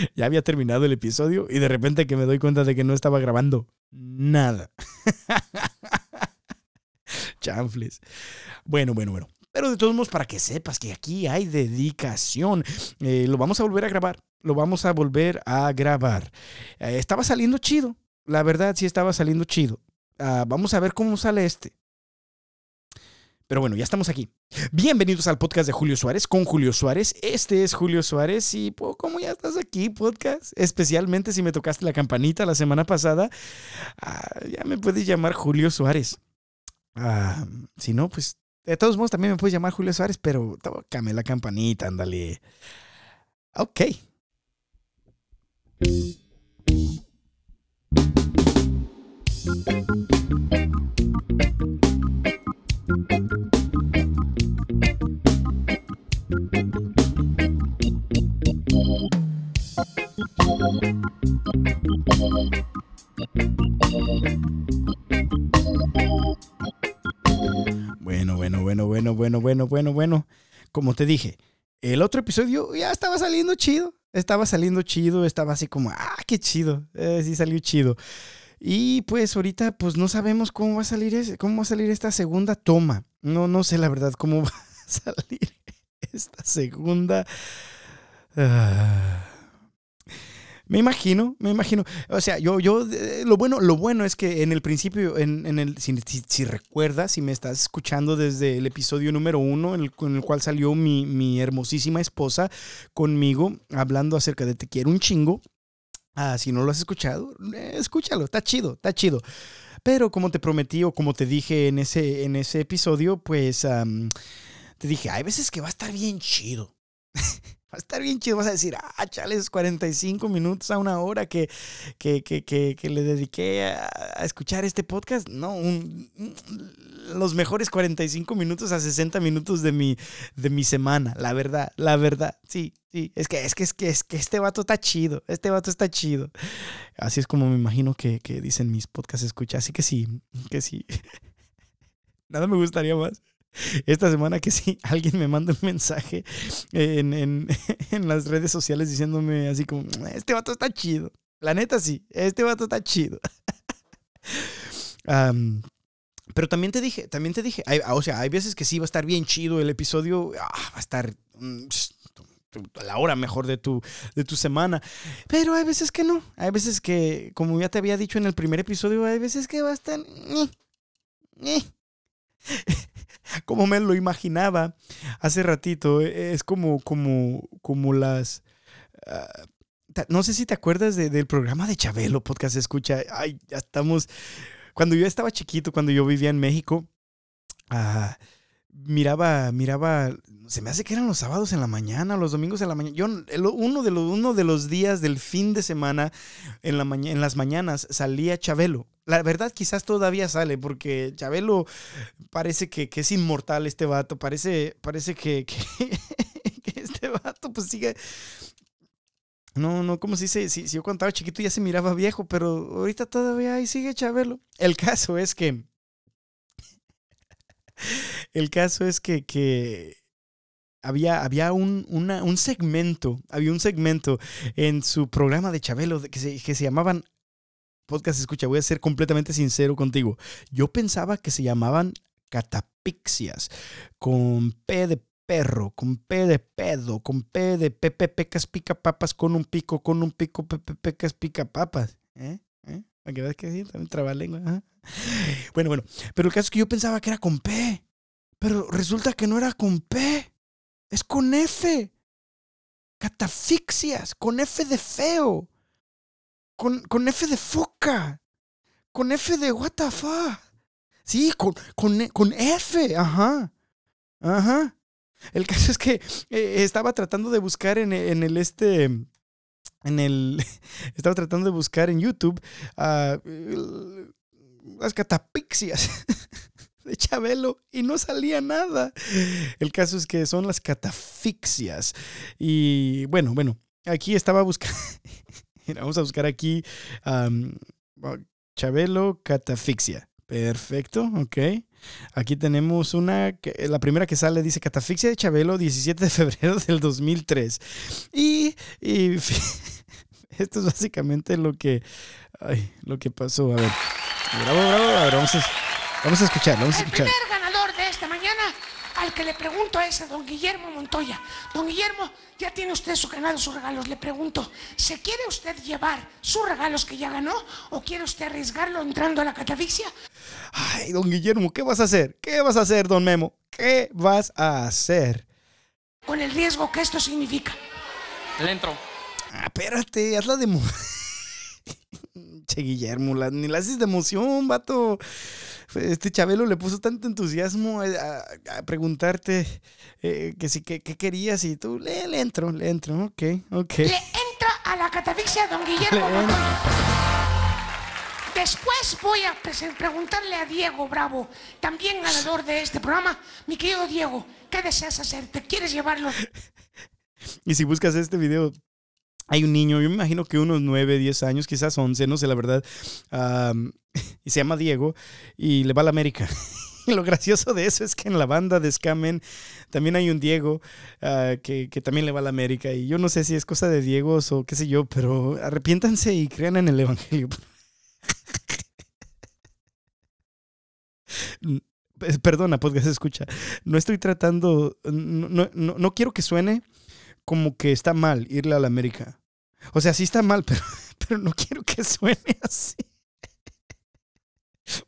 Ya había terminado el episodio y de repente que me doy cuenta de que no estaba grabando nada. Chanfles. Bueno, bueno, bueno. Pero de todos modos, para que sepas que aquí hay dedicación, eh, lo vamos a volver a grabar. Lo vamos a volver a grabar. Eh, estaba saliendo chido. La verdad, sí estaba saliendo chido. Ah, vamos a ver cómo sale este. Pero bueno, ya estamos aquí. Bienvenidos al podcast de Julio Suárez con Julio Suárez. Este es Julio Suárez y pues, como ya estás aquí, podcast, especialmente si me tocaste la campanita la semana pasada, ah, ya me puedes llamar Julio Suárez. Ah, si no, pues de todos modos también me puedes llamar Julio Suárez, pero tócame la campanita, ándale. Ok. Bueno, bueno, bueno, bueno, bueno, bueno, bueno, bueno. Como te dije, el otro episodio ya estaba saliendo chido. Estaba saliendo chido, estaba así como, ah, qué chido. Eh, sí salió chido. Y pues ahorita pues no sabemos cómo va a salir ese, cómo va a salir esta segunda toma. No, no sé la verdad cómo va a salir esta segunda. Ah. Me imagino, me imagino. O sea, yo, yo, eh, lo bueno, lo bueno es que en el principio, en, el, si, recuerdas, si me estás escuchando desde el episodio número uno, en el, cual salió mi, mi, hermosísima esposa conmigo, hablando acerca de Te quiero un chingo. Ah, si no lo has escuchado, escúchalo, está chido, está chido. Pero como te prometí o como te dije en ese, en ese episodio, pues um, te dije, hay veces que va a estar bien chido. Va a estar bien chido. Vas a decir, ah, chales, 45 minutos a una hora que, que, que, que le dediqué a, a, escuchar este podcast. No, un, un, los mejores 45 minutos a 60 minutos de mi, de mi semana. La verdad, la verdad. Sí, sí. Es que, es que, es que, es que este vato está chido. Este vato está chido. Así es como me imagino que, que dicen mis podcasts escucha. Así que sí, que sí. Nada me gustaría más esta semana que sí, alguien me manda un mensaje en, en, en, las redes sociales diciéndome así como, este vato está chido. La neta sí, este vato está chido. pero también te dije, también te dije, hay, o sea, hay veces que sí va a estar bien chido el episodio, ah, va a estar mm, a la hora mejor de tu, de tu semana. Pero hay veces que no. Hay veces que, como ya te había dicho en el primer episodio, hay veces que va a estar... Eh, eh como me lo imaginaba hace ratito. Es como, como, como las. Uh, no sé si te acuerdas de, del programa de Chabelo, podcast escucha. Ay, ya estamos. Cuando yo estaba chiquito, cuando yo vivía en México, uh, miraba, miraba. Se me hace que eran los sábados en la mañana, los domingos en la mañana. Yo, uno de los, uno de los días del fin de semana, en, la en las mañanas, salía Chabelo. La verdad quizás todavía sale porque Chabelo parece que, que es inmortal este vato. Parece, parece que, que, este vato pues sigue... No, no, como si se si, si yo cuando estaba chiquito ya se miraba viejo, pero ahorita todavía ahí sigue Chabelo. El caso es que... El caso es que, que había, había un, un segmento, había un segmento en su programa de Chabelo que se, que se llamaban podcast escucha, voy a ser completamente sincero contigo. Yo pensaba que se llamaban catapixias, con P de perro, con P de pedo, con P de pepe pecas pica papas, con un pico, con un pico pepe pecas pica papas. ¿Eh? ¿Eh? Veas que sí, también trabalengua. ¿eh? Bueno, bueno, pero el caso es que yo pensaba que era con P, pero resulta que no era con P, es con F. Catafixias, con F de feo. Con, con F de foca. Con F de what the fuck. Sí, con, con, con F. Ajá. Ajá. El caso es que eh, estaba tratando de buscar en, en, el este. En el. Estaba tratando de buscar en YouTube las catapixias de Chabelo y no salía nada. El caso es que son las catafixias. Y bueno, bueno, aquí estaba buscando. Vamos a buscar aquí um, Chabelo catafixia. Perfecto, ok. Aquí tenemos una, la primera que sale dice Catafixia de Chabelo, 17 de febrero del 2003. Y, y esto es básicamente lo que, ay, lo que pasó. A ver, bravo, bravo, a ver, vamos a, vamos a vamos a El escuchar. primer ganador de esta mañana, al que le pregunto es a don Guillermo Montoya. Don Guillermo, ya tiene usted su ganado, sus regalos. Le pregunto, ¿se quiere usted llevar sus regalos que ya ganó o quiere usted arriesgarlo entrando a la catafixia? Ay, don Guillermo, ¿qué vas a hacer? ¿Qué vas a hacer, don Memo? ¿Qué vas a hacer? Con el riesgo que esto significa. Le entro. Ah, espérate, hazla de... che, Guillermo, la- ni la haces de emoción, vato. Este Chabelo le puso tanto entusiasmo a, a- a preguntarte eh, que si que, qué querías y tú le, le entro, le entro, ok, ok. Le entra a la catafixia don Guillermo. Después voy a preguntarle a Diego Bravo, también ganador de este programa. Mi querido Diego, ¿qué deseas hacer? ¿Te quieres llevarlo? Y si buscas este video, hay un niño, yo me imagino que unos 9, 10 años, quizás 11, no sé la verdad, y se llama Diego y le va a la América. Y lo gracioso de eso es que en la banda de Scamen también hay un Diego ah, que, que también le va a la América. Y yo no sé si es cosa de Diegos o qué sé yo, pero arrepiéntanse y crean en el Evangelio. Perdona, podcast escucha. No estoy tratando, no, no- no quiero que suene como que está mal irle a la América. O sea, sí está mal, pero, pero no quiero que suene así.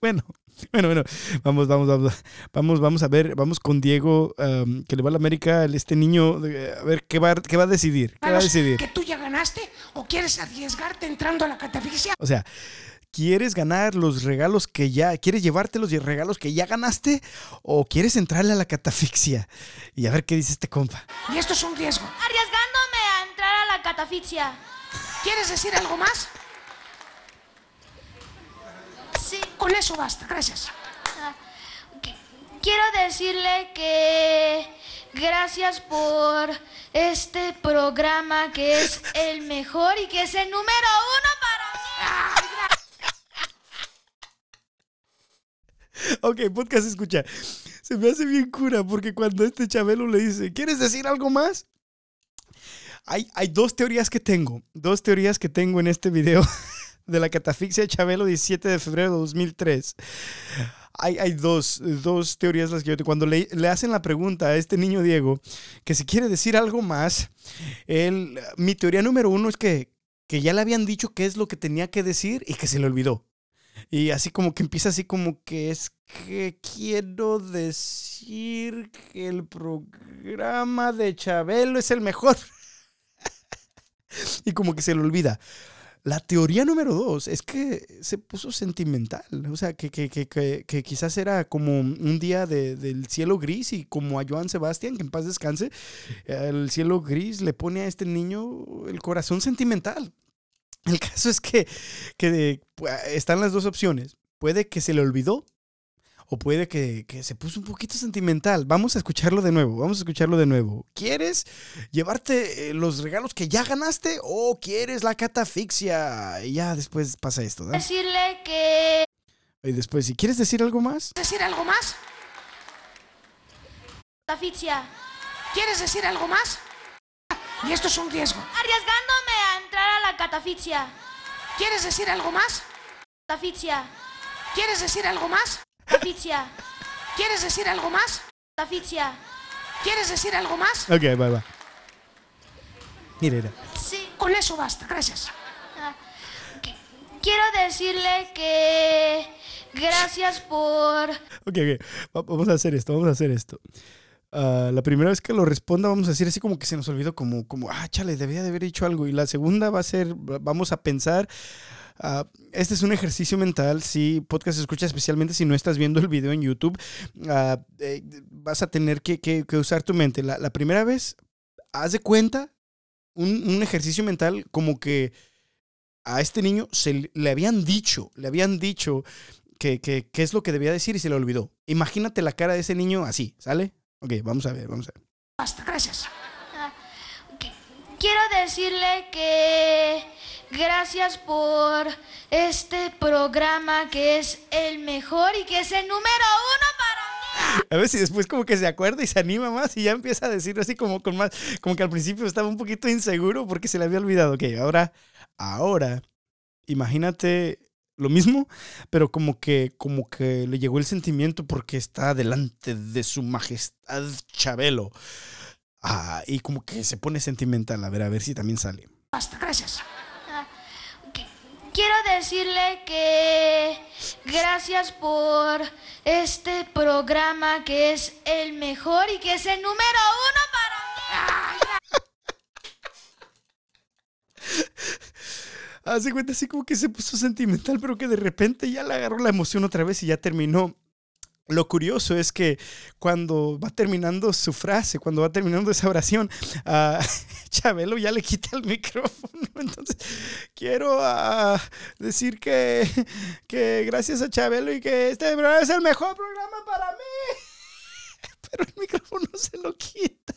Bueno, bueno, bueno, vamos, vamos, vamos, vamos, vamos a ver, vamos con Diego, que le va a la América, este niño, a ver qué va, qué va a decidir, qué va a decidir. que tú ya ganaste o quieres arriesgarte entrando a la catafixia? O sea, ¿quieres ganar los regalos que ya, quieres llevarte los regalos que ya ganaste o quieres entrarle a la catafixia? Y a ver qué dice este compa. Y esto es un riesgo. Arriesgándome catafixia. ¿Quieres decir algo más? Sí. Con eso basta, gracias. Qu- Quiero decirle que gracias por este programa que es el mejor y que es el número uno para mí. Ok, podcast escucha. Se me hace bien cura porque cuando este Chabelo le dice, ¿quieres decir algo más? Hay, hay dos teorías que tengo. Dos teorías que tengo en este video de la catafixia de Chabelo 17 de febrero de 2003. Hay, hay dos, dos teorías las que yo tengo. Cuando le, le hacen la pregunta a este niño Diego que si quiere decir algo más, él, mi teoría número uno es que, que ya le habían dicho qué es lo que tenía que decir y que se le olvidó. Y así como que empieza así como que es que quiero decir que el programa de Chabelo es el mejor. y como que se le olvida. La teoría número dos es que se puso sentimental. O sea, que, que, que, quizás era como un día de- del cielo gris y como a Joan Sebastián, que en paz descanse, el cielo gris le pone a este niño el corazón sentimental. El caso es que, que de- pu- están las dos opciones. Puede que se le olvidó o puede que, que se puso un poquito sentimental. Vamos a escucharlo de nuevo, vamos a escucharlo de nuevo. ¿Quieres llevarte eh, los regalos que ya ganaste o quieres la catafixia? Y ya después pasa esto, ¿no? Decirle que Y después, si quieres decir algo más, ¿Decir algo más? catafixia. ¿Quieres decir algo más? Y esto es un riesgo. Arriesgándome a entrar a la catafixia. ¿Quieres decir algo más? Catafixia. ¿Quieres decir algo más? Catafixia. ¿Quieres decir algo más? Catafixia. ¿Quieres decir algo más? ok, va, va. Mira, mira. Sí. Con eso basta, gracias. Ah, qu- Quiero decirle que gracias por Ok, ok. Va- Vamos a hacer esto, vamos a hacer esto. Ah, la primera vez que lo responda vamos a decir así como que se nos olvidó, como, como, ah, chale, debía de haber dicho algo. Y la segunda va a ser, va- vamos a pensar, ah, este es un ejercicio mental, si podcast escucha, especialmente si no estás viendo el video en YouTube, ah, eh, vas a tener que, usar tu mente. La, primera vez, haz de cuenta un, ejercicio mental como que a este niño se le- habían dicho, le habían dicho que, que- es lo que debía decir y se le olvidó. Imagínate la cara de ese niño así, ¿sale? Ok, vamos a ver, vamos a ver. Basta, gracias. Ah, qu- Quiero decirle que gracias por este programa que es el mejor y que es el número uno para A ver si después como que se acuerda y se anima más y ya empieza a decirlo así como con más, como que al principio estaba un poquito inseguro porque se le había olvidado. Ok, ahora, ahora, imagínate lo mismo, pero como que, como que le llegó el sentimiento porque está delante de su majestad Chabelo. Ah, y como que se pone sentimental. A ver, a ver si también sale. Basta, gracias. Qu- Quiero decirle que gracias por este programa que es el mejor y que es el número uno para mí. Hace cuenta así como que se puso sentimental, pero que de repente ya le agarró la emoción otra vez y ya terminó. Lo curioso es que cuando va terminando su frase, cuando va terminando esa oración, Chabelo ya le quita el micrófono. Entonces, quiero ah, decir que, que gracias a Chabelo y que este programa es el mejor programa para mí. Pero el micrófono se lo quita.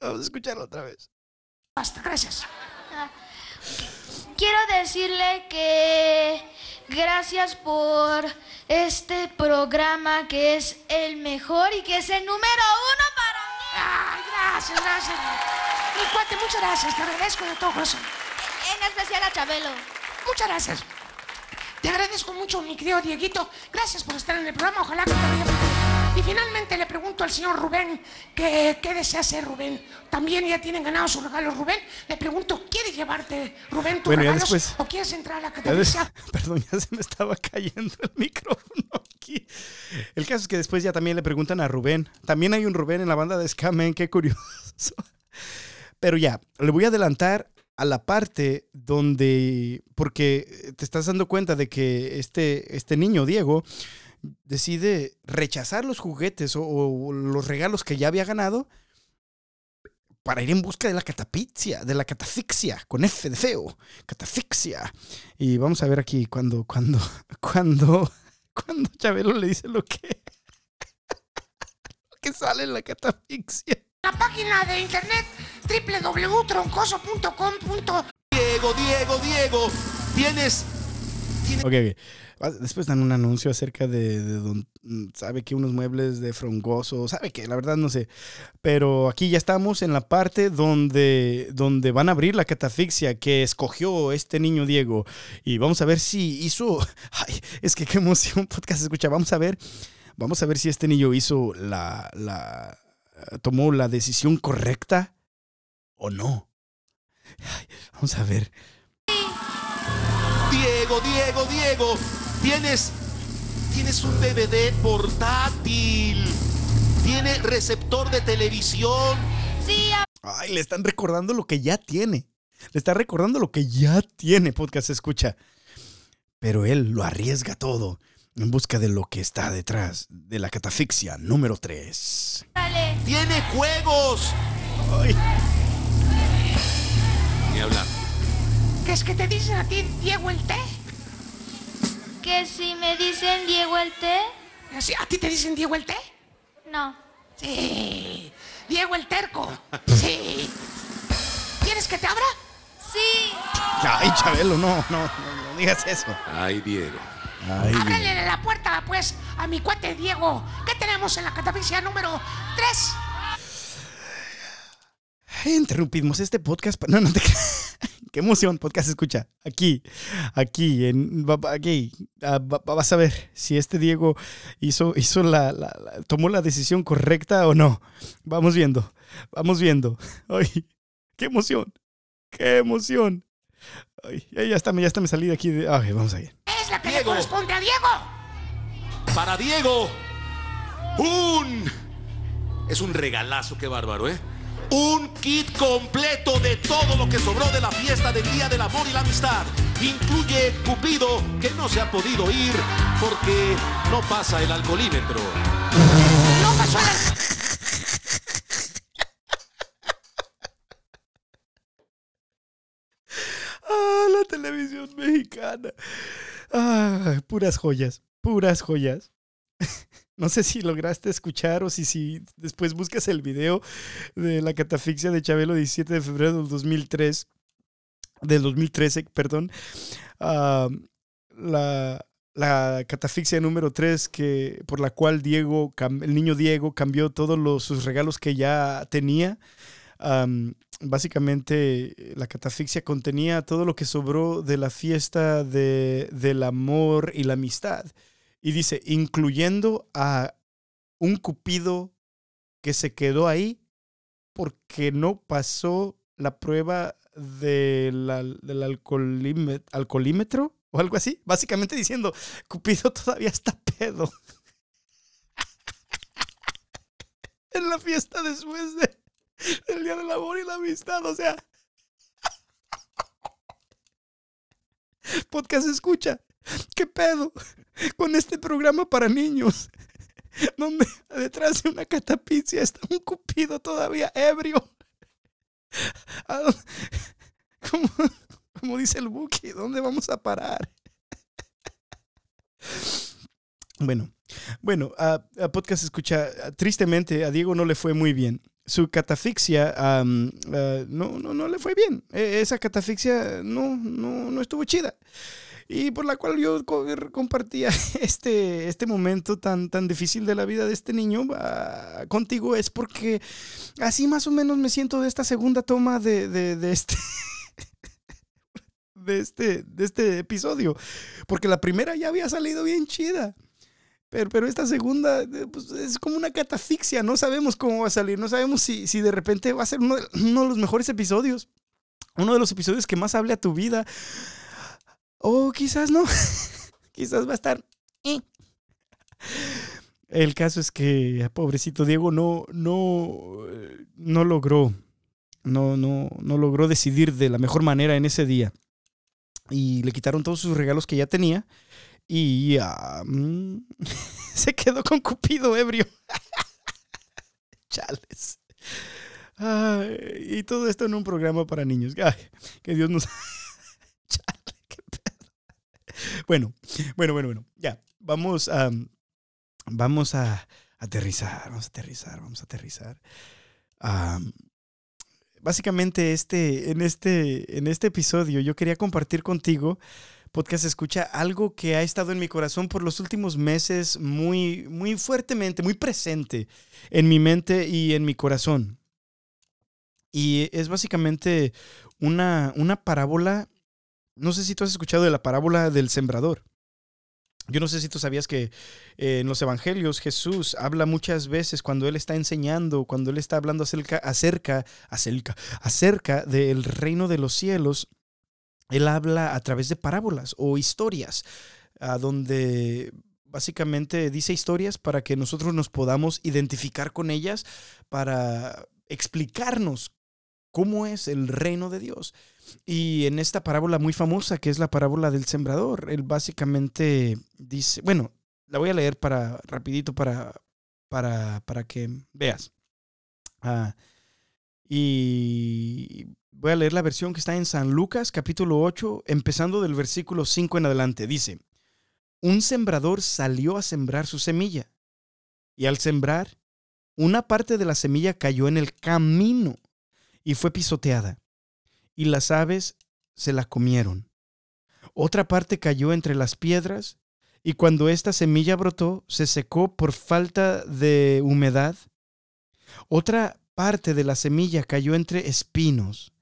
Vamos a escucharlo otra vez. Basta, gracias. Quiero decirle que gracias por este programa que es el mejor y que es el número uno para mí. Ay, gracias, gracias. Mi cuate, muchas gracias. Te agradezco de todo corazón. En especial a Chabelo. Muchas gracias. Te agradezco mucho, mi querido Dieguito. Gracias por estar en el programa. Ojalá que te vaya. Y finalmente le pregunto al señor Rubén que, qué desea hacer Rubén. También ya tienen ganado sus regalos Rubén. Le pregunto, ¿quiere llevarte Rubén tus Bueno, regalos después- o quieres entrar a la categoría? Perdón, ya se me estaba cayendo el micrófono aquí. El caso es que después ya también le preguntan a Rubén. También hay un Rubén en la banda de Scamen, qué curioso. Pero ya, le voy a adelantar a la parte donde, porque te estás dando cuenta de que este, este niño, Diego, decide rechazar los juguetes o, o los regalos que ya había ganado para ir en busca de la catapixia, de la catafixia, con F de feo, catafixia. Y vamos a ver aquí cuando, cuando, cuando, cuando Chabelo le dice lo que, lo que sale en la catafixia. La página de internet www.troncoso.com. Diego, Diego, Diego, tienes Ok, ok. Ah, Después dan un anuncio acerca de, de don- sabe que unos muebles de frongoso, sabe que la verdad no sé. Pero aquí ya estamos en la parte donde, donde van a abrir la catafixia que escogió este niño Diego. Y vamos a ver si hizo. Ay, es que qué emoción, podcast escucha. Vamos a ver. Vamos a ver si este niño hizo la. la tomó la decisión correcta o no. Ay, vamos a ver. Diego, Diego, Diego, tienes tienes un DVD portátil. Tiene receptor de televisión. Sí, Ay, le están recordando lo que ya tiene. Le está recordando lo que ya tiene, podcast escucha. Pero él lo arriesga todo en busca de lo que está detrás de la catafixia número 3. órale. Tiene juegos. Es que te dicen a ti, Diego el té? Que si me dicen Diego el té, Así, ¿A ti te dicen Diego el té? no. Sí. Diego el terco. Sí. ¿Quieres que te abra? Sí, ay, Chabelo, no, no, no, no digas eso. Ay, Diego. Ay. Ábrele la puerta, pues, a mi cuate Diego. ¿Qué tenemos en la catafixia número 3? Interrumpimos este podcast. No, no te creas. Qué emoción, podcast escucha. Aquí, aquí, en, aquí. ah, va- va- vas a ver si este Diego hizo, hizo la, la- la- tomó la decisión correcta o no. Vamos viendo, vamos viendo. Ay, qué emoción, qué emoción. Ay, ya, está, ya está, me salí de aquí. De, ay, vamos a ir. Es la que le Diego. corresponde a Diego. Para Diego, un... Es un regalazo, qué bárbaro, ¿eh? Un kit completo de todo lo que sobró de la fiesta del Día del Amor y la Amistad. Incluye Cupido, que no se ha podido ir porque no pasa el alcoholímetro. No pasó la... Ah, la televisión mexicana. Ah, puras joyas, puras joyas. No sé si lograste escuchar o si, si después buscas el video de la catafixia de Chabelo 17 de febrero del 2003, del 2013, perdón. Ah, la, la catafixia número 3, que, por la cual Diego, el niño Diego cambió todos los, sus regalos que ya tenía. básicamente, la catafixia contenía todo lo que sobró de la fiesta de, del amor y la amistad. Y dice, incluyendo a un cupido que se quedó ahí porque no pasó la prueba del, del alcoholímetro o algo así. Básicamente diciendo, Cupido todavía está pedo. en la fiesta después de, del Día del Amor y la Amistad. O sea, podcast escucha. ¿Qué pedo con este programa para niños? Donde detrás de una catapixia está un cupido todavía ebrio. ¿Cómo? Como dice el Buki, ¿dónde vamos a parar? Bueno, bueno, a, podcast escucha, tristemente a Diego no le fue muy bien. Su catafixia no, no, no le fue bien. E, esa catafixia no, no, no estuvo chida. Y por la cual yo compartía este, este momento tan, tan difícil de la vida de este niño contigo es porque así más o menos me siento de esta segunda toma de, de este de este, de este episodio. Porque la primera ya había salido bien chida. Pero, pero esta segunda eh, pues, es como una catafixia. No sabemos cómo va a salir. No sabemos si, si de repente va a ser uno de, uno de los mejores episodios. Uno de los episodios que más hable a tu vida. O quizás no. quizás va a estar. Eh. El caso es que pobrecito Diego no, no, no logró, no, no, no logró decidir de la mejor manera en ese día y le quitaron todos sus regalos que ya tenía y mm, se quedó con Cupido ebrio. Chales. y todo esto en un programa para niños. que Dios nos... Bueno, bueno, bueno, bueno. Ya, vamos a... Vamos a aterrizar, vamos a aterrizar, vamos a aterrizar básicamente este, en, este, en este episodio yo quería compartir contigo, podcast escucha, algo que ha estado en mi corazón por los últimos meses muy, muy fuertemente, muy presente en mi mente y en mi corazón. Y es básicamente una, una parábola, no sé si tú has escuchado de la parábola del sembrador. Yo no sé si tú sabías que eh, en los evangelios Jesús habla muchas veces cuando Él está enseñando, cuando Él está hablando acerca, acerca, acerca, acerca del reino de los cielos, Él habla a través de parábolas o historias, donde básicamente dice historias para que nosotros nos podamos identificar con ellas, para explicarnos cómo es el reino de Dios. Y en esta parábola muy famosa, que es la parábola del sembrador, él básicamente dice, bueno, la voy a leer para rapidito para, para, para que veas. Ah, y voy a leer la versión que está en San Lucas capítulo 8, empezando del versículo 5 en adelante. Dice, un sembrador salió a sembrar su semilla, y al sembrar, una parte de la semilla cayó en el camino y fue pisoteada, y las aves se la comieron. Otra parte cayó entre las piedras, y cuando esta semilla brotó, se secó por falta de humedad. Otra parte de la semilla cayó entre espinos,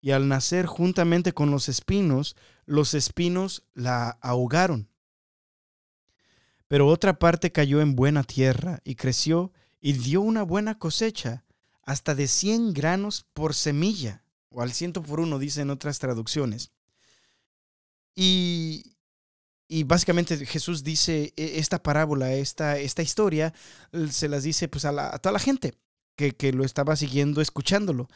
y al nacer juntamente con los espinos, los espinos la ahogaron. Pero otra parte cayó en buena tierra, y creció, y dio una buena cosecha, hasta de 100 granos por semilla, o al ciento por uno, dicen otras traducciones. Y, y básicamente Jesús dice e, esta parábola, esta, esta historia, se las dice pues a, toda la gente que, que, lo estaba siguiendo, escuchándolo.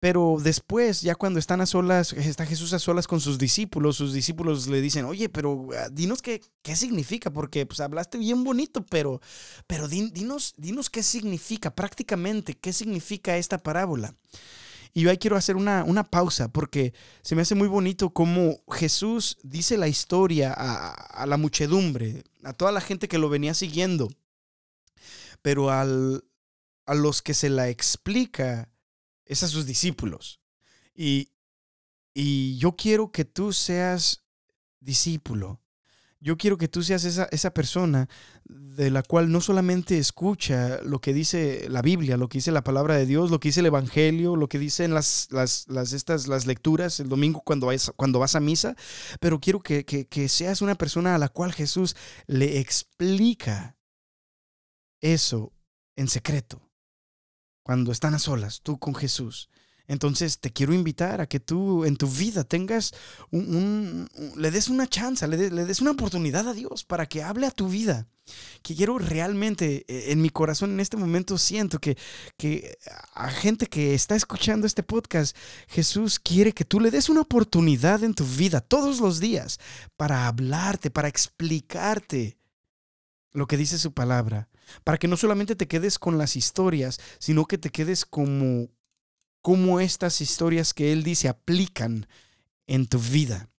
Pero después, ya cuando están a solas, está Jesús a solas con sus discípulos, sus discípulos le dicen, oye, pero ah, dinos qué, qué significa, porque pues hablaste bien bonito, pero, pero dinos, dinos qué significa prácticamente, qué significa esta parábola. Y yo ahí quiero hacer una, una pausa porque se me hace muy bonito cómo Jesús dice la historia a, a la muchedumbre, a toda la gente que lo venía siguiendo, pero al, a los que se la explica es a sus discípulos. Y, y yo quiero que tú seas discípulo. Yo quiero que tú seas esa, esa persona de la cual no solamente escucha lo que dice la Biblia, lo que dice la palabra de Dios, lo que dice el Evangelio, lo que dicen las, las, las, estas, las lecturas el domingo cuando vas, cuando vas a misa, pero quiero que, que, que seas una persona a la cual Jesús le explica eso en secreto, cuando están a solas, tú con Jesús. Entonces te quiero invitar a que tú en tu vida tengas un, le des una chance, le, le, des una oportunidad a Dios para que hable a tu vida. Que quiero realmente, eh, en mi corazón en este momento siento que, que a gente que está escuchando este podcast, Jesús quiere que tú le des una oportunidad en tu vida todos los días para hablarte, para explicarte lo que dice su palabra. Para que no solamente te quedes con las historias, sino que te quedes como cómo estas historias que él dice aplican en tu vida.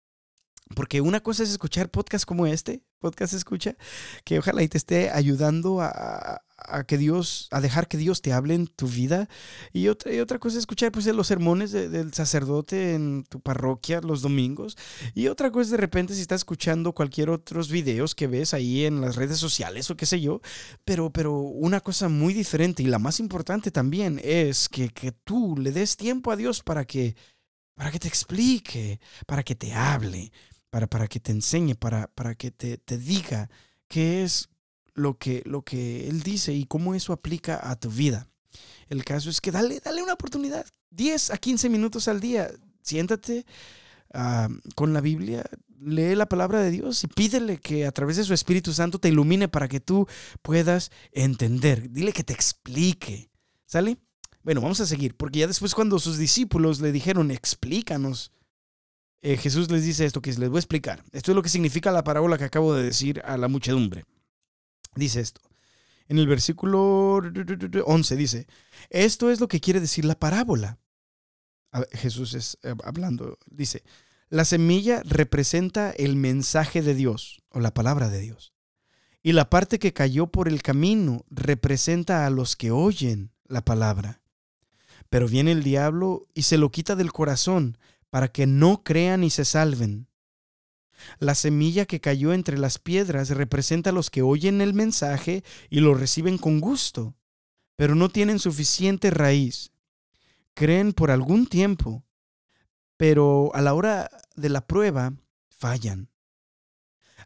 Porque una cosa es escuchar podcasts como este, podcast escucha, que ojalá y te esté ayudando a, que Dios, a dejar que Dios te hable en tu vida. Y otra, y otra cosa es escuchar pues, los sermones del sacerdote en tu parroquia los domingos. Y otra cosa es de repente si estás escuchando cualquier otros videos que ves ahí en las redes sociales o qué sé yo. Pero, pero una cosa muy diferente y la más importante también es que, que tú le des tiempo a Dios para que, para que te explique, para que te hable para, para que te enseñe, para, para que te, te diga qué es lo que, lo que Él dice y cómo eso aplica a tu vida. El caso es que dale, dale una oportunidad, 10 a 15 minutos al día, siéntate uh, con la Biblia, lee la palabra de Dios y pídele que a través de su Espíritu Santo te ilumine para que tú puedas entender. Dile que te explique. ¿Sale? Bueno, vamos a seguir, porque ya después cuando sus discípulos le dijeron, explícanos, eh, Jesús les dice esto que les voy a explicar. Esto es lo que significa la parábola que acabo de decir a la muchedumbre. Dice esto. En el versículo 11 dice, esto es lo que quiere decir la parábola. Jesús es eh, hablando, dice, la semilla representa el mensaje de Dios o la palabra de Dios. Y la parte que cayó por el camino representa a los que oyen la palabra. Pero viene el diablo y se lo quita del corazón para que no crean y se salven. La semilla que cayó entre las piedras representa a los que oyen el mensaje y lo reciben con gusto, pero no tienen suficiente raíz. Creen por algún tiempo, pero a la hora de la prueba fallan.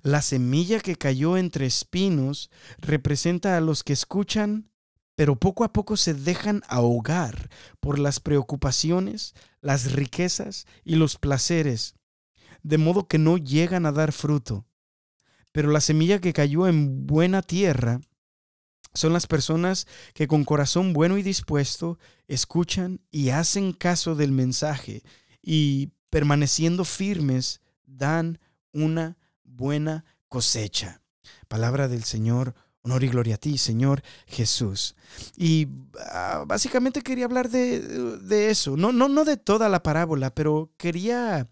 La semilla que cayó entre espinos representa a los que escuchan pero poco a poco se dejan ahogar por las preocupaciones, las riquezas y los placeres, de modo que no llegan a dar fruto. Pero la semilla que cayó en buena tierra son las personas que con corazón bueno y dispuesto escuchan y hacen caso del mensaje y permaneciendo firmes dan una buena cosecha. Palabra del Señor Honor y gloria a ti, Señor Jesús. Y ah, básicamente quería hablar de, eso, no, no, no de toda la parábola, pero quería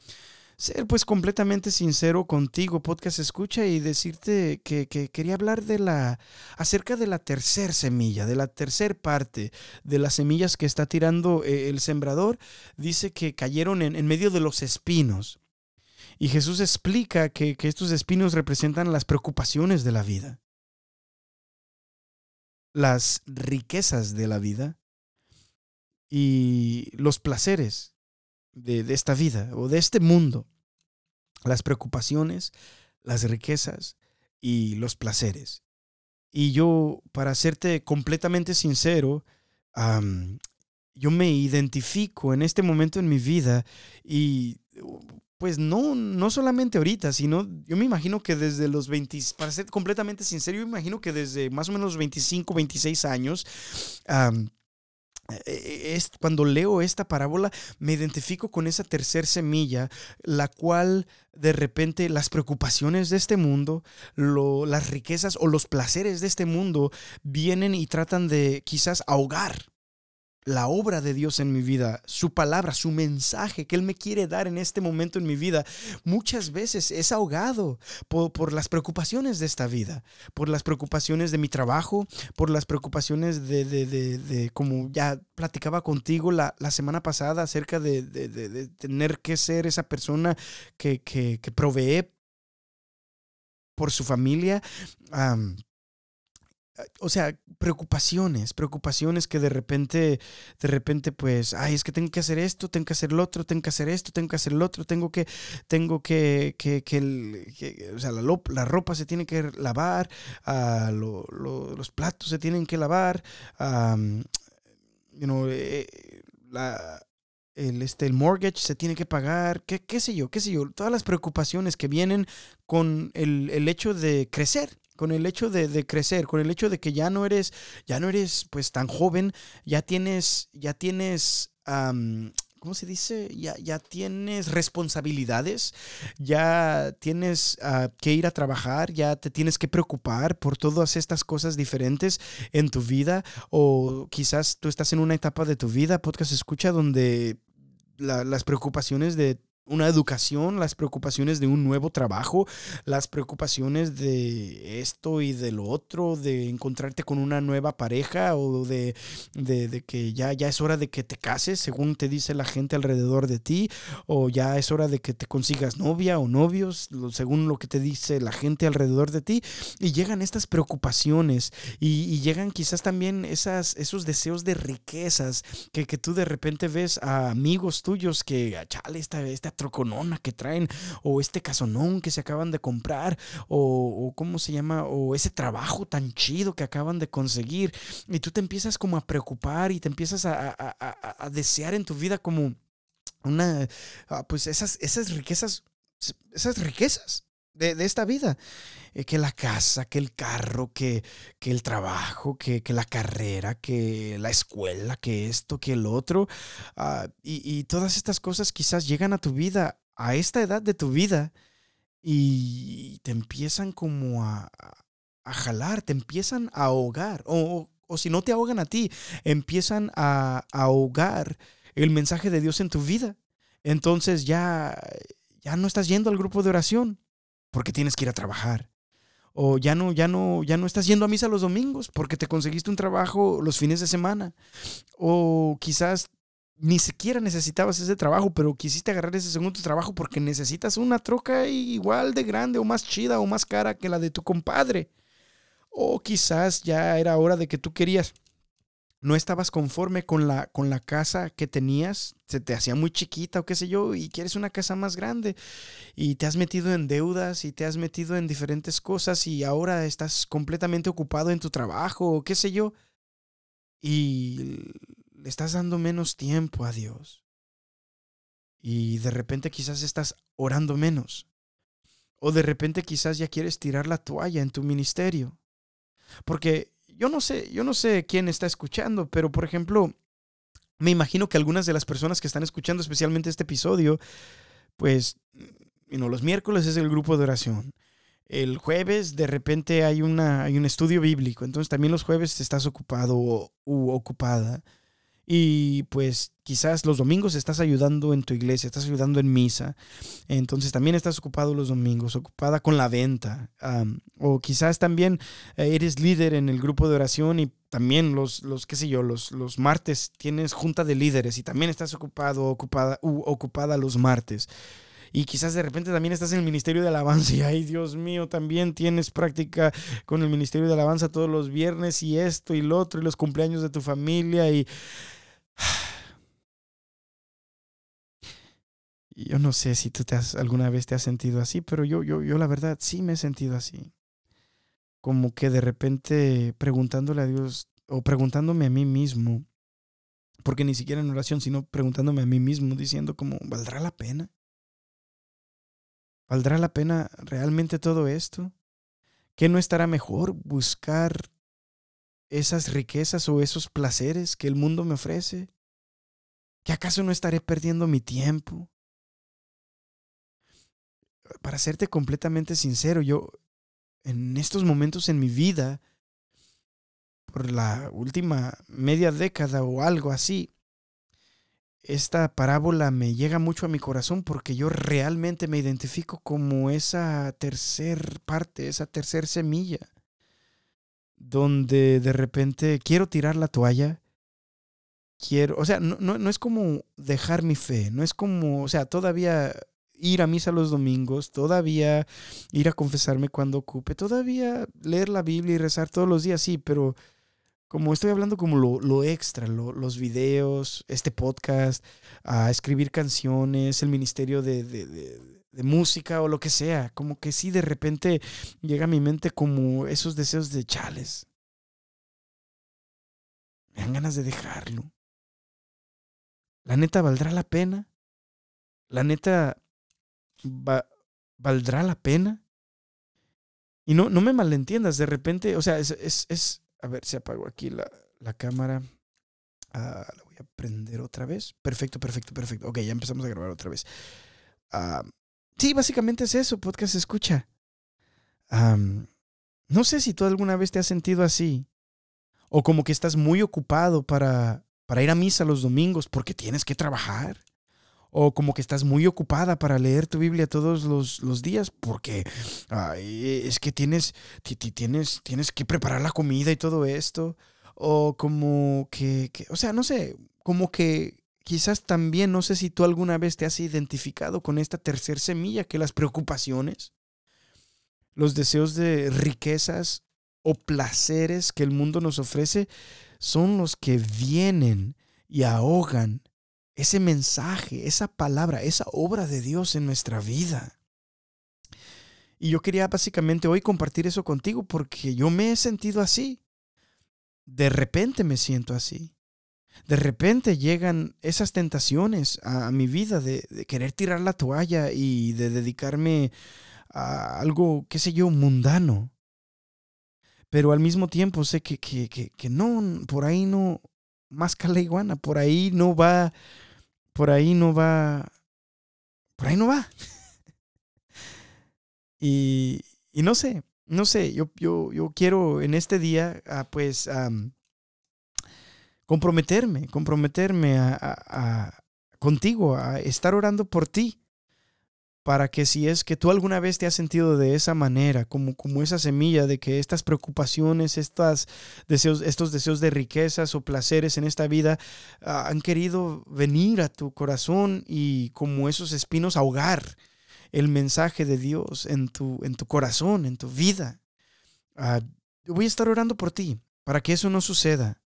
ser pues completamente sincero contigo, podcast escucha, y decirte que, quería hablar de la, acerca de la tercer semilla, de la tercer parte de las semillas que está tirando eh, el sembrador. Dice que cayeron en, medio de los espinos. Y Jesús explica que estos espinos representan las preocupaciones de la vida las riquezas de la vida y los placeres de, esta vida o de este mundo, las preocupaciones, las riquezas y los placeres. Y yo, para serte completamente sincero, yo me identifico en este momento en mi vida y pues no, no solamente ahorita, sino yo me imagino que desde los 20, para ser completamente sincero, yo me imagino que desde más o menos 25, 26 años, e, e, es, cuando leo esta parábola, me identifico con esa tercer semilla, la cual de repente las preocupaciones de este mundo, las riquezas o los placeres de este mundo vienen y tratan de quizás ahogar la obra de Dios en mi vida, su palabra, su mensaje que Él me quiere dar en este momento en mi vida, muchas veces es ahogado por, las preocupaciones de esta vida, por las preocupaciones de mi trabajo, por las preocupaciones de, de, de, como ya platicaba contigo la, la semana pasada acerca de, tener que ser esa persona que, que, provee por su familia. am, o sea, preocupaciones, preocupaciones que de repente, de repente, pues, ay, es que tengo que hacer esto, tengo que hacer lo otro, tengo que hacer esto, tengo que hacer lo otro, tengo que, tengo que, que, que, el- o sea, la, la ropa se tiene que lavar, lo- los platos se tienen que lavar, am, you know, eh, la, el, este, el mortgage se tiene que pagar, qué, qué sé yo, qué sé yo, todas las preocupaciones que vienen con el, el hecho de crecer, con el hecho de, crecer, con el hecho de que ya no eres, ya no eres pues tan joven, ya tienes, ya tienes, am, ¿cómo se dice? Ya, ya tienes responsabilidades, ya tienes ah, que ir a trabajar, ya te tienes que preocupar por todas estas cosas diferentes en tu vida o quizás tú estás en una etapa de tu vida, podcast escucha, donde la- las preocupaciones de una educación, las preocupaciones de un nuevo trabajo, las preocupaciones de esto y de lo otro, de encontrarte con una nueva pareja o de, de- que ya, ya es hora de que te cases, según te dice la gente alrededor de ti, o ya es hora de que te consigas novia o novios, según lo que te dice la gente alrededor de ti, y llegan estas preocupaciones y, y llegan quizás también esas, esos deseos de riquezas que, que tú de repente ves a amigos tuyos que, "Ah, chale, esta, esta troconona que traen, o este casonón que se acaban de comprar, o, cómo se llama, o ese trabajo tan chido que acaban de conseguir, y tú te empiezas como a preocupar y te empiezas a, a- a- a- a desear en tu vida como una, ah, pues esas, esas riquezas, esas riquezas. De, de esta vida, Eh, que la casa, que el carro, que, que el trabajo, que, que la carrera, que la escuela, que esto, que el otro. Ah, y, y todas estas cosas quizás llegan a tu vida, a esta edad de tu vida, y te empiezan como a, a- jalar, te empiezan a ahogar. O, o- o si no te ahogan a ti, empiezan a, a ahogar el mensaje de Dios en tu vida. Entonces ya, ya no estás yendo al grupo de oración porque tienes que ir a trabajar. O ya no, ya no, ya no estás yendo a misa los domingos porque te conseguiste un trabajo los fines de semana. O quizás ni siquiera necesitabas ese trabajo, pero quisiste agarrar ese segundo trabajo porque necesitas una troca igual de grande o más chida o más cara que la de tu compadre. O quizás ya era hora de que tú querías no estabas conforme con la, con la casa que tenías, se te hacía muy chiquita o qué sé yo, y quieres una casa más grande, y te has metido en deudas y te has metido en diferentes cosas y ahora estás completamente ocupado en tu trabajo o qué sé yo, y le estás dando menos tiempo a Dios. Y de repente quizás estás orando menos. O de repente quizás ya quieres tirar la toalla en tu ministerio. Porque yo no sé, yo no sé quién está escuchando, pero por ejemplo, me imagino que algunas de las personas que están escuchando especialmente este episodio, pues, you know, los miércoles es el grupo de oración. El jueves de repente hay, una, hay un estudio bíblico, entonces también los jueves estás ocupado o, u ocupada. Y pues quizás los domingos estás ayudando en tu iglesia, estás ayudando en misa. Entonces también estás ocupado los domingos, ocupada con la venta. o quizás también eh, eres líder en el grupo de oración y también los, los qué sé yo, los, los martes tienes junta de líderes y también estás ocupado, ocupada, ocupada los martes. Y quizás de repente también estás en el ministerio de alabanza y, ay Dios mío, también tienes práctica con el ministerio de alabanza todos los viernes y esto y lo otro y los cumpleaños de tu familia y... Yo no sé si tú te has, alguna vez te has sentido así, pero yo, yo, yo la verdad sí me he sentido así. Como que de repente preguntándole a Dios o preguntándome a mí mismo, porque ni siquiera en oración, sino preguntándome a mí mismo, diciendo como, ¿valdrá la pena? ¿Valdrá la pena realmente todo esto? ¿Qué no estará mejor buscar esas riquezas o esos placeres que el mundo me ofrece? ¿Que acaso no estaré perdiendo mi tiempo? Para serte completamente sincero, yo en estos momentos en mi vida, por la última media década o algo así, esta parábola me llega mucho a mi corazón porque yo realmente me identifico como esa tercer parte, esa tercer semilla, donde de repente quiero tirar la toalla, quiero, o sea, no, no, no es como dejar mi fe, no es como, o sea, todavía ir a misa los domingos, todavía ir a confesarme cuando ocupe, todavía leer la Biblia y rezar todos los días, sí, pero como estoy hablando como lo, extra, los videos, este podcast, a escribir canciones, el ministerio de, música o lo que sea, como que sí de repente llega a mi mente como esos deseos de chales. Me dan ganas de dejarlo. La neta, ¿valdrá la pena? La neta, ¿valdrá la pena? Y no, no me malentiendas, de repente, o sea, es, es a ver si apago aquí la, la cámara. Ah, la voy a prender otra vez. Perfecto, perfecto, perfecto. Ok, ya empezamos a grabar otra vez. Ah, sí, básicamente es eso, podcast escucha. no sé si tú alguna vez te has sentido así. O como que estás muy ocupado para, para ir a misa los domingos porque tienes que trabajar o como que estás muy ocupada para leer tu Biblia todos los, días porque es que tienes, tienes, tienes que preparar la comida y todo esto, o como que, o sea, no sé, como que quizás también, no sé si tú alguna vez te has identificado con esta tercer semilla, que las preocupaciones, los deseos de riquezas o placeres que el mundo nos ofrece son los que vienen y ahogan ese mensaje, esa palabra, esa obra de Dios en nuestra vida. Y yo quería básicamente hoy compartir eso contigo porque yo me he sentido así. De repente me siento así. De repente llegan esas tentaciones a, mi vida de, querer tirar la toalla y de dedicarme a algo, qué sé yo, mundano. Pero al mismo tiempo sé que, que, que, que no, por ahí no, más que la iguana, por ahí no va por ahí no va, por ahí no va. y, y, no sé, no sé, yo, yo, yo quiero en este día, ah, pues, comprometerme, comprometerme a, contigo, a estar orando por ti para que si es que tú alguna vez te has sentido de esa manera, como, como esa semilla de que estas preocupaciones, estas deseos, estos deseos de riquezas o placeres en esta vida ah, han querido venir a tu corazón y como esos espinos ahogar el mensaje de Dios en tu, en tu corazón, en tu vida. Uh, voy a estar orando por ti para que eso no suceda.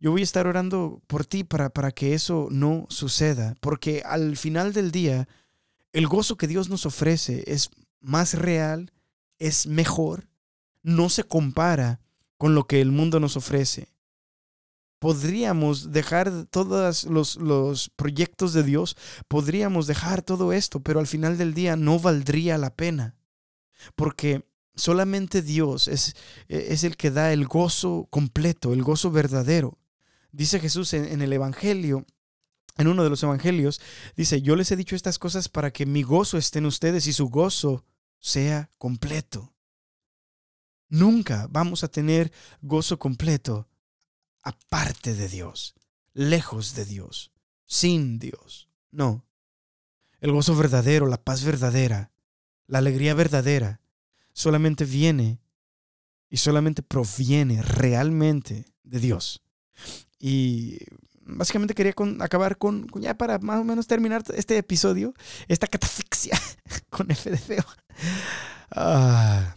Yo voy a estar orando por ti para, para que eso no suceda, porque al final del día, el gozo que Dios nos ofrece es más real, es mejor, no se compara con lo que el mundo nos ofrece. Podríamos dejar todos los, los, proyectos de Dios, podríamos dejar todo esto, pero al final del día no valdría la pena, porque solamente Dios es, es el que da el gozo completo, el gozo verdadero. Dice Jesús en, el Evangelio en uno de los evangelios, dice, yo les he dicho estas cosas para que mi gozo esté en ustedes y su gozo sea completo. Nunca vamos a tener gozo completo aparte de Dios, lejos de Dios, sin Dios. No. El gozo verdadero, la paz verdadera, la alegría verdadera, solamente viene y solamente proviene realmente de Dios. Y básicamente quería acabar con, ya para más o menos terminar este episodio, esta catafixia con F de feo. Ah,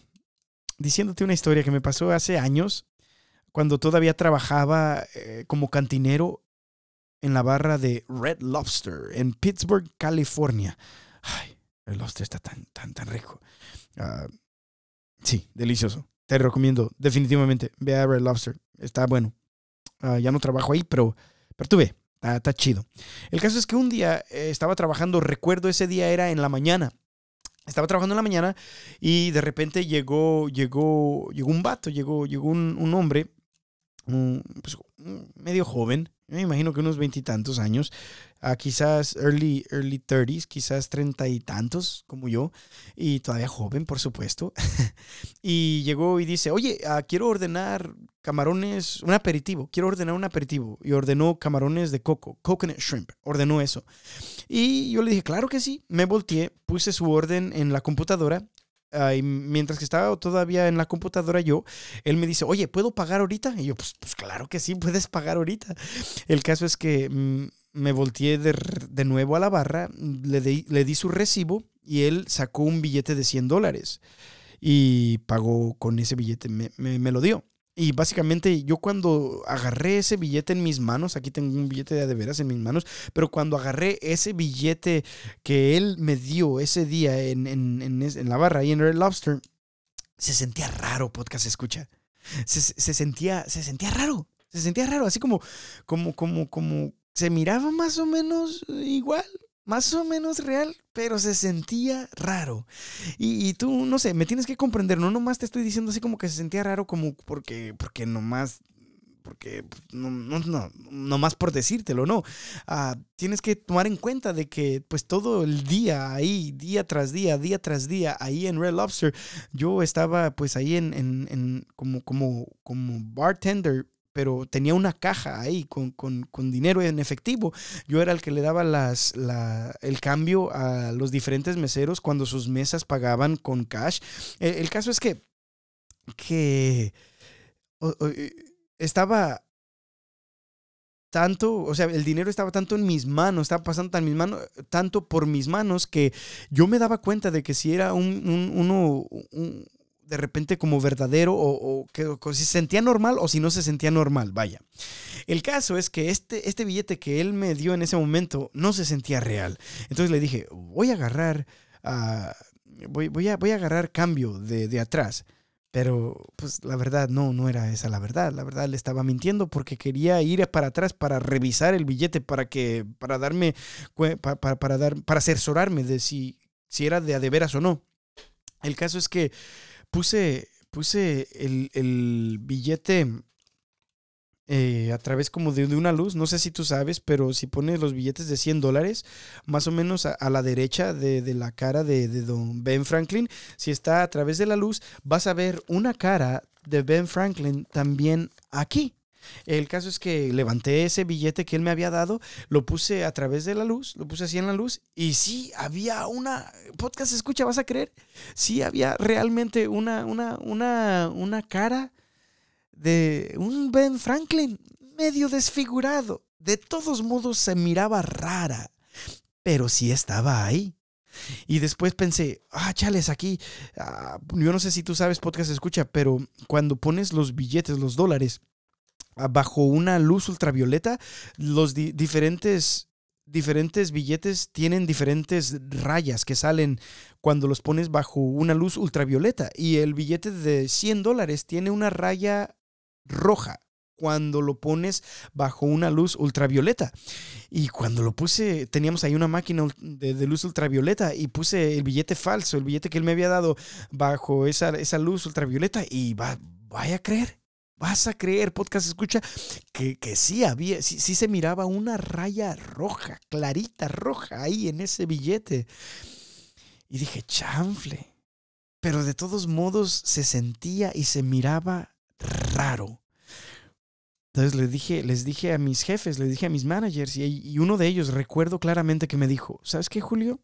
diciéndote una historia que me pasó hace años, cuando todavía trabajaba eh, como cantinero en la barra de Red Lobster en Pittsburgh, California. Ay, el lobster está tan, tan, tan rico. Ah, sí, delicioso. Te recomiendo definitivamente. Ve a Red Lobster. Está bueno. Ah, ya no trabajo ahí, pero pero tuve, está, chido. El caso es que un día eh, estaba trabajando, recuerdo ese día era en la mañana. Estaba trabajando en la mañana y de repente llegó, llegó, llegó un vato, llegó, llegó un, un hombre, pues, medio joven, me imagino que unos veintitantos años, a quizás early, early 30s, quizás treinta y tantos como yo, y todavía joven, por supuesto. y llegó y dice, oye, ah, quiero ordenar camarones, un aperitivo, quiero ordenar un aperitivo. Y ordenó camarones de coco, coconut shrimp, ordenó eso. Y yo le dije, claro que sí, me volteé, puse su orden en la computadora y mientras que estaba todavía en la computadora yo, él me dice, oye, ¿puedo pagar ahorita? Y yo, pues, pues claro que sí, puedes pagar ahorita. El caso es que mm, me volteé de, de nuevo a la barra, le le di su recibo y él sacó un billete de 100 dólares y pagó con ese billete, me, me- me lo dio. Y básicamente yo cuando agarré ese billete en mis manos, aquí tengo un billete de de veras en mis manos, pero cuando agarré ese billete que él me dio ese día en, en- en la barra ahí en Red Lobster, se sentía raro, podcast escucha. Se, se sentía, se sentía raro, se sentía raro, así como, como, como, como, se miraba más o menos igual, más o menos real, pero se sentía raro. Y, tú, no sé, me tienes que comprender, no nomás te estoy diciendo así como que se sentía raro como porque, porque nomás, porque pues, no, no, no, nomás por decírtelo, no. Ah, tienes que tomar en cuenta de que pues todo el día ahí, día tras día, día tras día, ahí en Red Lobster, yo estaba pues ahí en, en, en como, como, como bartender pero tenía una caja ahí con, con, con dinero en efectivo. Yo era el que le daba las, la- el cambio a los diferentes meseros cuando sus mesas pagaban con cash. El, el caso es que, que eh, estaba tanto, o sea, el dinero estaba tanto en mis manos, estaba pasando tan mis manos, tanto por mis manos que yo me daba cuenta de que si era un, un- uno, un- de repente como verdadero o, que si se sentía normal o si no se sentía normal, vaya. El caso es que este, este billete que él me dio en ese momento no se sentía real. Entonces le dije, voy a agarrar, ah, voy, voy, a, voy a agarrar cambio de, de atrás. Pero, pues la verdad, no, no era esa la verdad. La verdad le estaba mintiendo porque quería ir para atrás para revisar el billete, para que, para darme, cue- pa- pa- para, dar, para de si, si era de de veras o no. El caso es que puse, puse el, el billete eh, a través como de, de una luz. No sé si tú sabes, pero si pones los billetes de 100 dólares, más o menos a, a la derecha de, de la cara de, de don Ben Franklin, si está a través de la luz, vas a ver una cara de Ben Franklin también aquí. El caso es que levanté ese billete que él me había dado, lo puse a través de la luz, lo puse así en la luz y sí, había una, podcast escucha, ¿vas a creer? Sí, había realmente una, una, una, una cara de un Ben Franklin medio desfigurado. De todos modos se miraba rara, pero sí estaba ahí. Y después pensé, ah, chales, aquí, ah, yo no sé si tú sabes, podcast escucha, pero cuando pones los billetes, los dólares, bajo una luz ultravioleta, los di- diferentes, diferentes billetes tienen diferentes rayas que salen cuando los pones bajo una luz ultravioleta. Y el billete de 100 dólares tiene una raya roja cuando lo pones bajo una luz ultravioleta. Y cuando lo puse, teníamos ahí una máquina de luz ultravioleta y puse el billete falso, el billete que él me había dado bajo esa, esa luz ultravioleta y va, vaya a creer. Vas a creer, podcast escucha, que, que sí había, sí, sí se miraba una raya roja, clarita roja ahí en ese billete. Y dije, chanfle. Pero de todos modos se sentía y se miraba raro. Entonces les dije, les dije a mis jefes, les dije a mis managers, y, y uno de ellos recuerdo claramente que me dijo: ¿Sabes qué, Julio?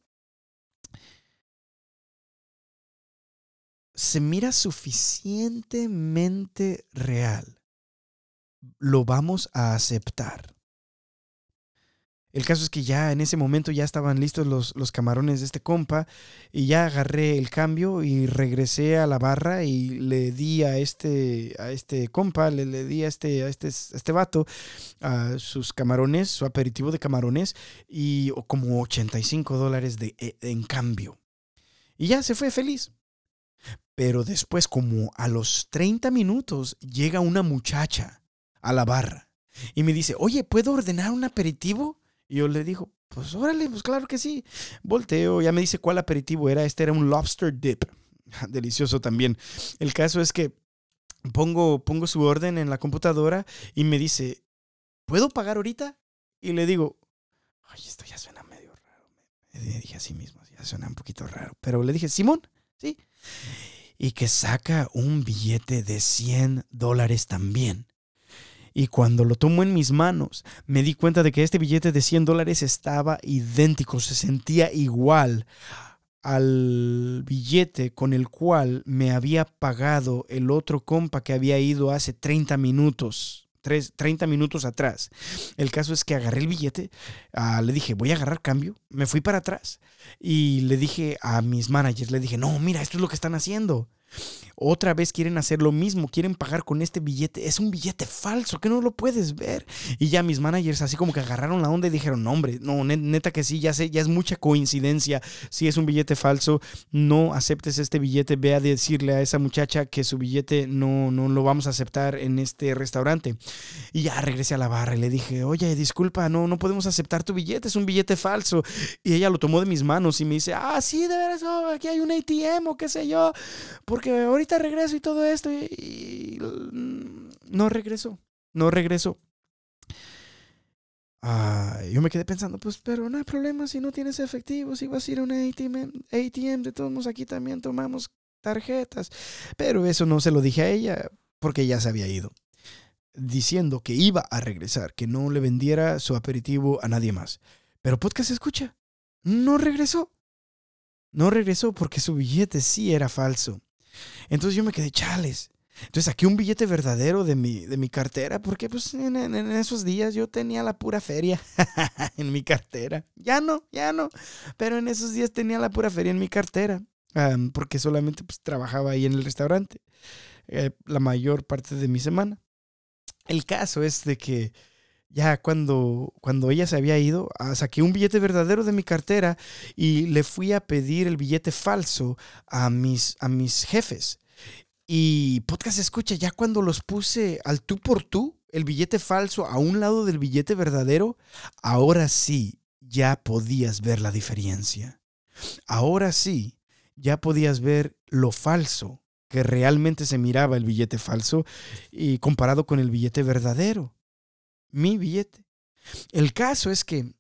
Se mira suficientemente real. Lo vamos a aceptar. El caso es que ya en ese momento ya estaban listos los, los camarones de este compa y ya agarré el cambio y regresé a la barra y le di a este, a este compa, le, le di a este, a este, este vato a sus camarones, su aperitivo de camarones y o como 85 dólares de, e- en cambio. Y ya se fue feliz. Pero después, como a los 30 minutos, llega una muchacha a la barra y me dice, oye, ¿puedo ordenar un aperitivo? Y yo le digo, pues órale, pues claro que sí. Volteo, ya me dice cuál aperitivo era. Este era un lobster dip. Delicioso también. El caso es que pongo, pongo su orden en la computadora y me dice, ¿puedo pagar ahorita? Y le digo, ay, esto ya suena medio raro. Me dije a sí mismo, ya suena un poquito raro. Pero le dije, Simón, sí. Y que saca un billete de 100 dólares también. Y cuando lo tomo en mis manos, me di cuenta de que este billete de 100 dólares estaba idéntico, se sentía igual al billete con el cual me había pagado el otro compa que había ido hace 30 minutos, tres, 30 minutos atrás. El caso es que agarré el billete, ah, le dije, voy a agarrar cambio, me fui para atrás y le dije a mis managers, le dije, no, mira, esto es lo que están haciendo. Otra vez quieren hacer lo mismo, quieren pagar con este billete. Es un billete falso, que no lo puedes ver. Y ya mis managers así como que agarraron la onda y dijeron, no hombre, no, neta que sí, ya sé, ya es mucha coincidencia. Si es un billete falso, no aceptes este billete. Ve a decirle a esa muchacha que su billete no, no lo vamos a aceptar en este restaurante. Y ya regresé a la barra y le dije, oye, disculpa, no, no podemos aceptar tu billete, es un billete falso. Y ella lo tomó de mis manos y me dice, ah, sí, de veras, oh, aquí hay un ATM o qué sé yo porque ahorita regreso y todo esto y, no regreso, no regreso. Ah, yo me quedé pensando, pues, pero no hay problema si no tienes efectivo, si vas a ir a un ATM, ATM, de todos modos aquí también tomamos tarjetas. Pero eso no se lo dije a ella porque ya se había ido, diciendo que iba a regresar, que no le vendiera su aperitivo a nadie más. Pero podcast escucha, no regresó. No regresó porque su billete sí era falso. Entonces yo me quedé, chales. Entonces saqué un billete verdadero de mi, de mi cartera, porque pues en, esos días yo tenía la pura feria en mi cartera. Ya no, ya no. Pero en esos días tenía la pura feria en mi cartera, porque solamente pues trabajaba ahí en el restaurante eh, la mayor parte de mi semana. El caso es de que ya cuando, cuando ella se había ido, ah, saqué un billete verdadero de mi cartera y le fui a pedir el billete falso a mis, a mis jefes. Y podcast escucha, ya cuando los puse al tú por tú, el billete falso a un lado del billete verdadero, ahora sí ya podías ver la diferencia. Ahora sí ya podías ver lo falso que realmente se miraba el billete falso y comparado con el billete verdadero mi billete. El caso es que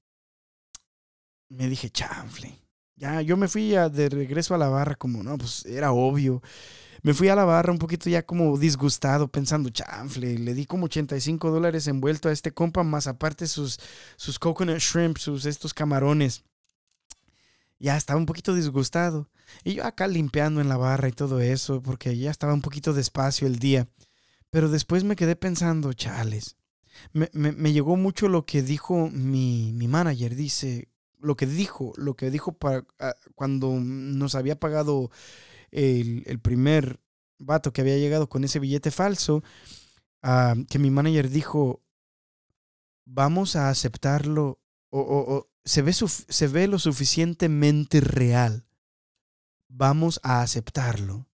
me dije, chanfle. Ya, yo me fui de regreso a la barra como, no, pues era obvio. Me fui a la barra un poquito ya como disgustado, pensando, chanfle, le di como 85 dólares envuelto a este compa, más aparte sus, sus coconut shrimp, sus estos camarones. Ya estaba un poquito disgustado. Y yo acá limpiando en la barra y todo eso, porque ya estaba un poquito despacio el día. Pero después me quedé pensando, chales, me, llegó mucho lo que dijo mi, manager. Dice, lo que dijo, lo que dijo para, ah, cuando nos había pagado el, el, primer vato que había llegado con ese billete falso, ah, que mi manager dijo, vamos a aceptarlo, o, o, se, ve se ve lo suficientemente real, vamos a aceptarlo.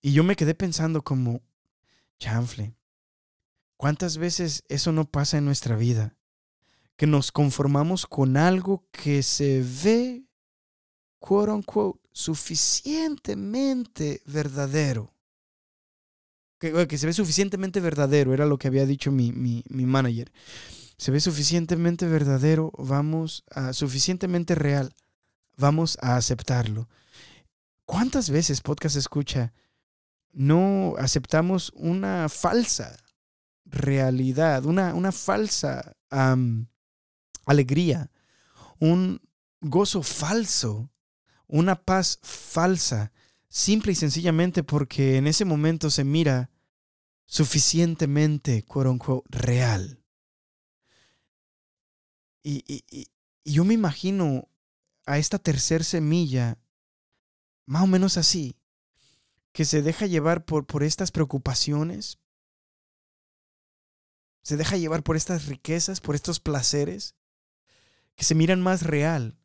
Y yo me quedé pensando como, chanfle, ¿Cuántas veces eso no pasa en nuestra vida? Que nos conformamos con algo que se ve, quote unquote, suficientemente verdadero. Que, que, se ve suficientemente verdadero, era lo que había dicho mi, mi, mi manager. Se ve suficientemente verdadero, vamos a, suficientemente real, vamos a aceptarlo. ¿Cuántas veces podcast escucha? No aceptamos una falsa realidad, una, una falsa alegría, un gozo falso, una paz falsa, simple y sencillamente porque en ese momento se mira suficientemente, quote real. Y, y, y, yo me imagino a esta tercer semilla, más o menos así, que se deja llevar por, por estas preocupaciones, se deja llevar por estas riquezas, por estos placeres, que se miran más real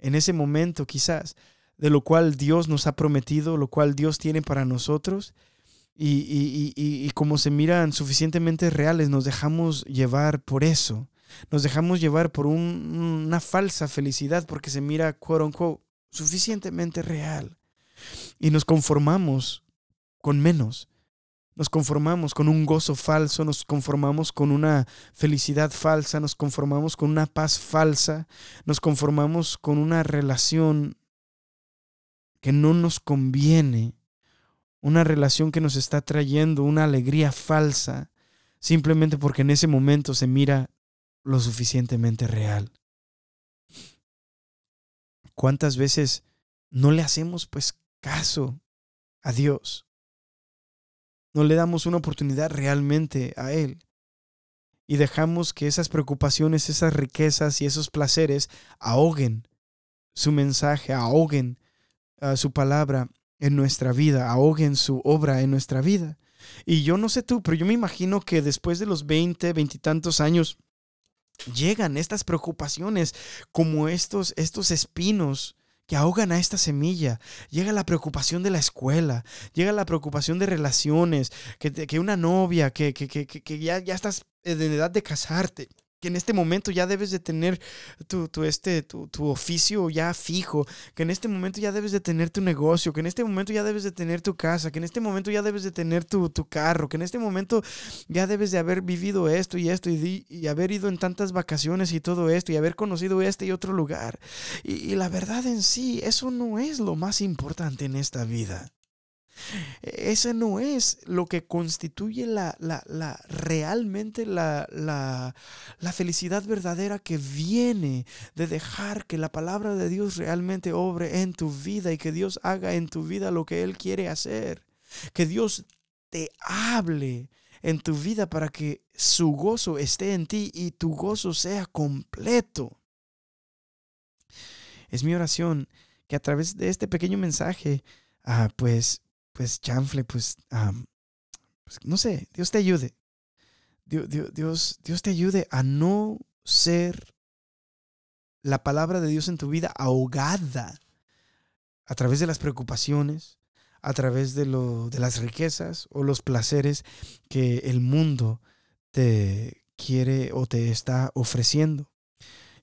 en ese momento quizás, de lo cual Dios nos ha prometido, lo cual Dios tiene para nosotros, y, y, y, y como se miran suficientemente reales, nos dejamos llevar por eso, nos dejamos llevar por una falsa felicidad porque se mira, quote unquote, suficientemente real, y nos conformamos con menos nos conformamos con un gozo falso, nos conformamos con una felicidad falsa, nos conformamos con una paz falsa, nos conformamos con una relación que no nos conviene, una relación que nos está trayendo una alegría falsa, simplemente porque en ese momento se mira lo suficientemente real. ¿Cuántas veces no le hacemos pues caso a Dios? No le damos una oportunidad realmente a Él. y dejamos que esas preocupaciones, esas riquezas y esos placeres ahoguen su mensaje, ahoguen uh, su palabra en nuestra vida, ahoguen su obra en nuestra vida. Y yo no sé tú, pero yo me imagino que después de los 20, veintitantos años, llegan estas preocupaciones como estos, estos espinos que ahogan a esta semilla. Llega la preocupación de la escuela, llega la preocupación de relaciones, que, que una novia, que, que, que ya, ya estás en edad de casarte que en este momento ya debes de tener tu, tu este, tu, tu, oficio ya fijo, que en este momento ya debes de tener tu negocio, que en este momento ya debes de tener tu casa, que en este momento ya debes de tener tu, tu carro, que en este momento ya debes de haber vivido esto y esto y, y, haber ido en tantas vacaciones y todo esto y haber conocido este y otro lugar. Y, y la verdad en sí, eso no es lo más importante en esta vida. Ese no es lo que constituye la, la, la realmente la, la, felicidad verdadera que viene de dejar que la palabra de Dios realmente obre en tu vida y que Dios haga en tu vida lo que Él quiere hacer. Que Dios te hable en tu vida para que su gozo esté en ti y tu gozo sea completo. Es mi oración que a través de este pequeño mensaje, ah, pues pues chanfle, pues, pues, no sé, Dios te ayude. Dios, Dios, Dios te ayude a no ser la palabra de Dios en tu vida ahogada a través de las preocupaciones, a través de, lo, de las riquezas o los placeres que el mundo te quiere o te está ofreciendo.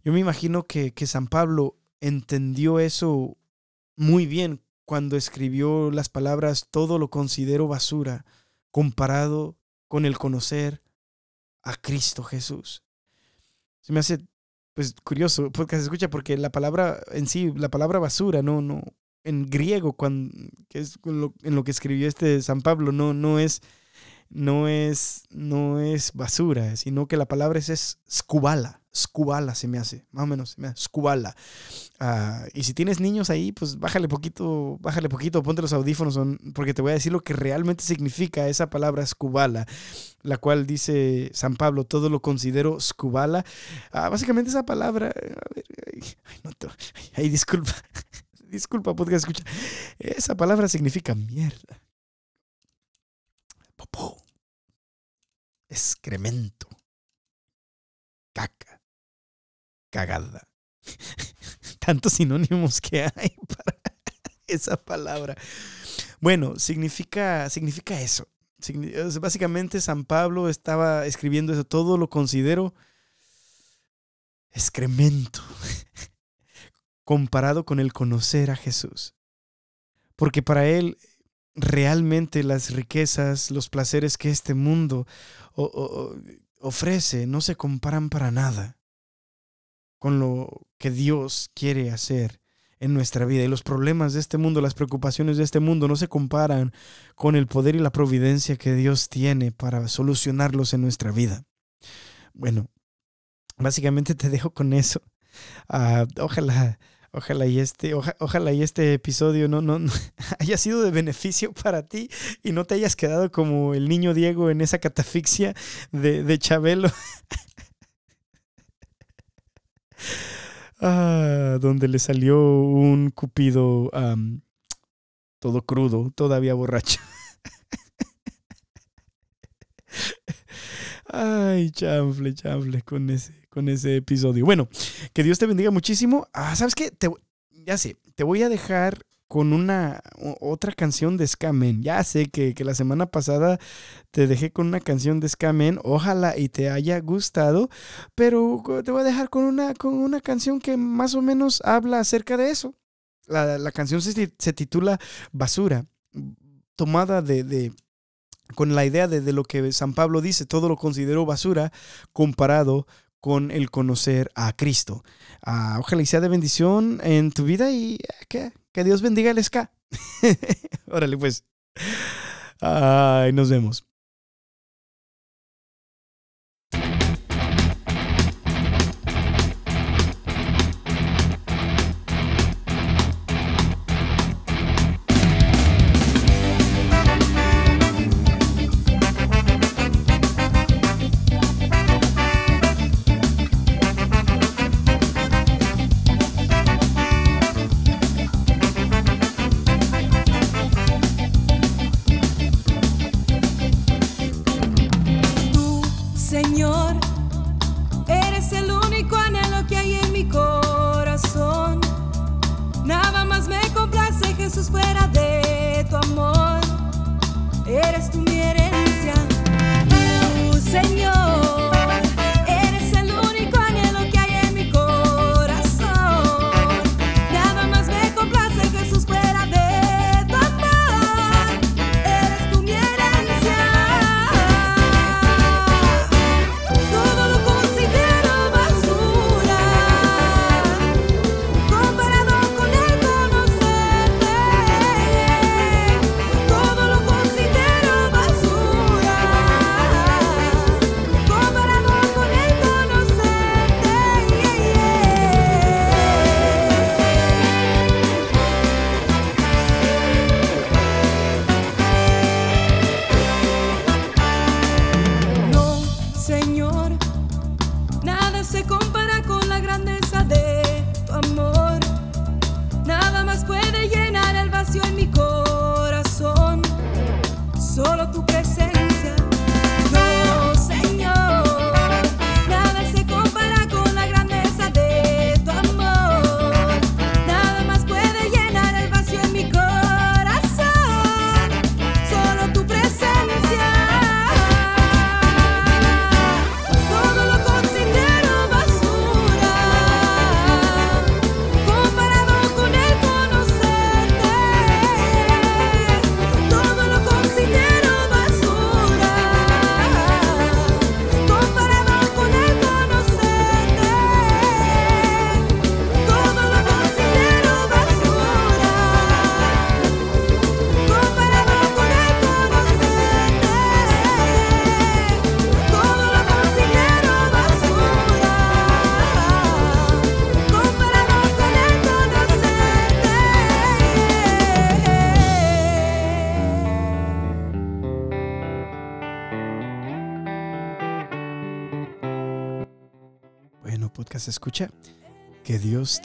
Yo me imagino que, que San Pablo entendió eso muy bien cuando escribió las palabras todo lo considero basura comparado con el conocer a Cristo Jesús. Se me hace pues curioso porque se escucha porque la palabra en sí, la palabra basura, no, no, en griego, cuando, que es en lo que escribió este San Pablo, no, no es, no es, no es basura, sino que la palabra es, es scubala. Scubala se me hace, más o menos, se me hace, Scubala. Ah, y si tienes niños ahí, pues bájale poquito, bájale poquito, ponte los audífonos, porque te voy a decir lo que realmente significa esa palabra Scubala, la cual dice San Pablo, todo lo considero Scubala. Ah, básicamente esa palabra, a ver, ay, no ay, disculpa, disculpa, podcast escucha. Esa palabra significa mierda. Popó. Excremento. Caca cagada. Tantos sinónimos que hay para esa palabra. Bueno, significa, significa eso. Básicamente San Pablo estaba escribiendo eso. Todo lo considero excremento comparado con el conocer a Jesús. Porque para él realmente las riquezas, los placeres que este mundo ofrece no se comparan para nada con lo que Dios quiere hacer en nuestra vida. Y los problemas de este mundo, las preocupaciones de este mundo no se comparan con el poder y la providencia que Dios tiene para solucionarlos en nuestra vida. Bueno, básicamente te dejo con eso. Uh, ojalá, ojalá y este, ojalá y este episodio no, no, haya sido de beneficio para ti y no te hayas quedado como el niño Diego en esa catafixia de, de Chabelo. Ah, donde le salió un cupido todo crudo, todavía borracho. Ay, chanfle, chanfle con ese, con ese episodio. Bueno, que Dios te bendiga muchísimo. Ah, ¿sabes qué? Ya sé, te voy a dejar con una otra canción de Scamen. Ya sé que, que, la semana pasada te dejé con una canción de Scamen. Ojalá y te haya gustado. Pero te voy a dejar con una, con una canción que más o menos habla acerca de eso. La, la canción se, se, titula Basura. Tomada de, de con la idea de, de, lo que San Pablo dice, todo lo considero basura comparado con el conocer a Cristo. Ah, ojalá y sea de bendición en tu vida y que, que Dios bendiga el ska. Órale, pues. Ay, nos vemos.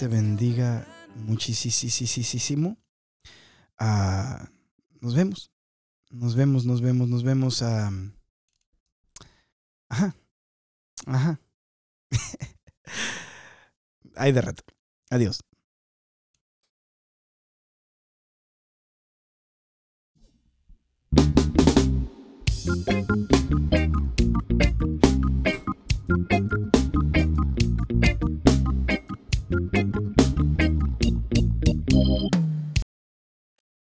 te bendiga muchísimo. Uh, nos vemos. Nos vemos, nos vemos, nos vemos. Uh, ajá. Ajá. Ahí de rato. Adiós.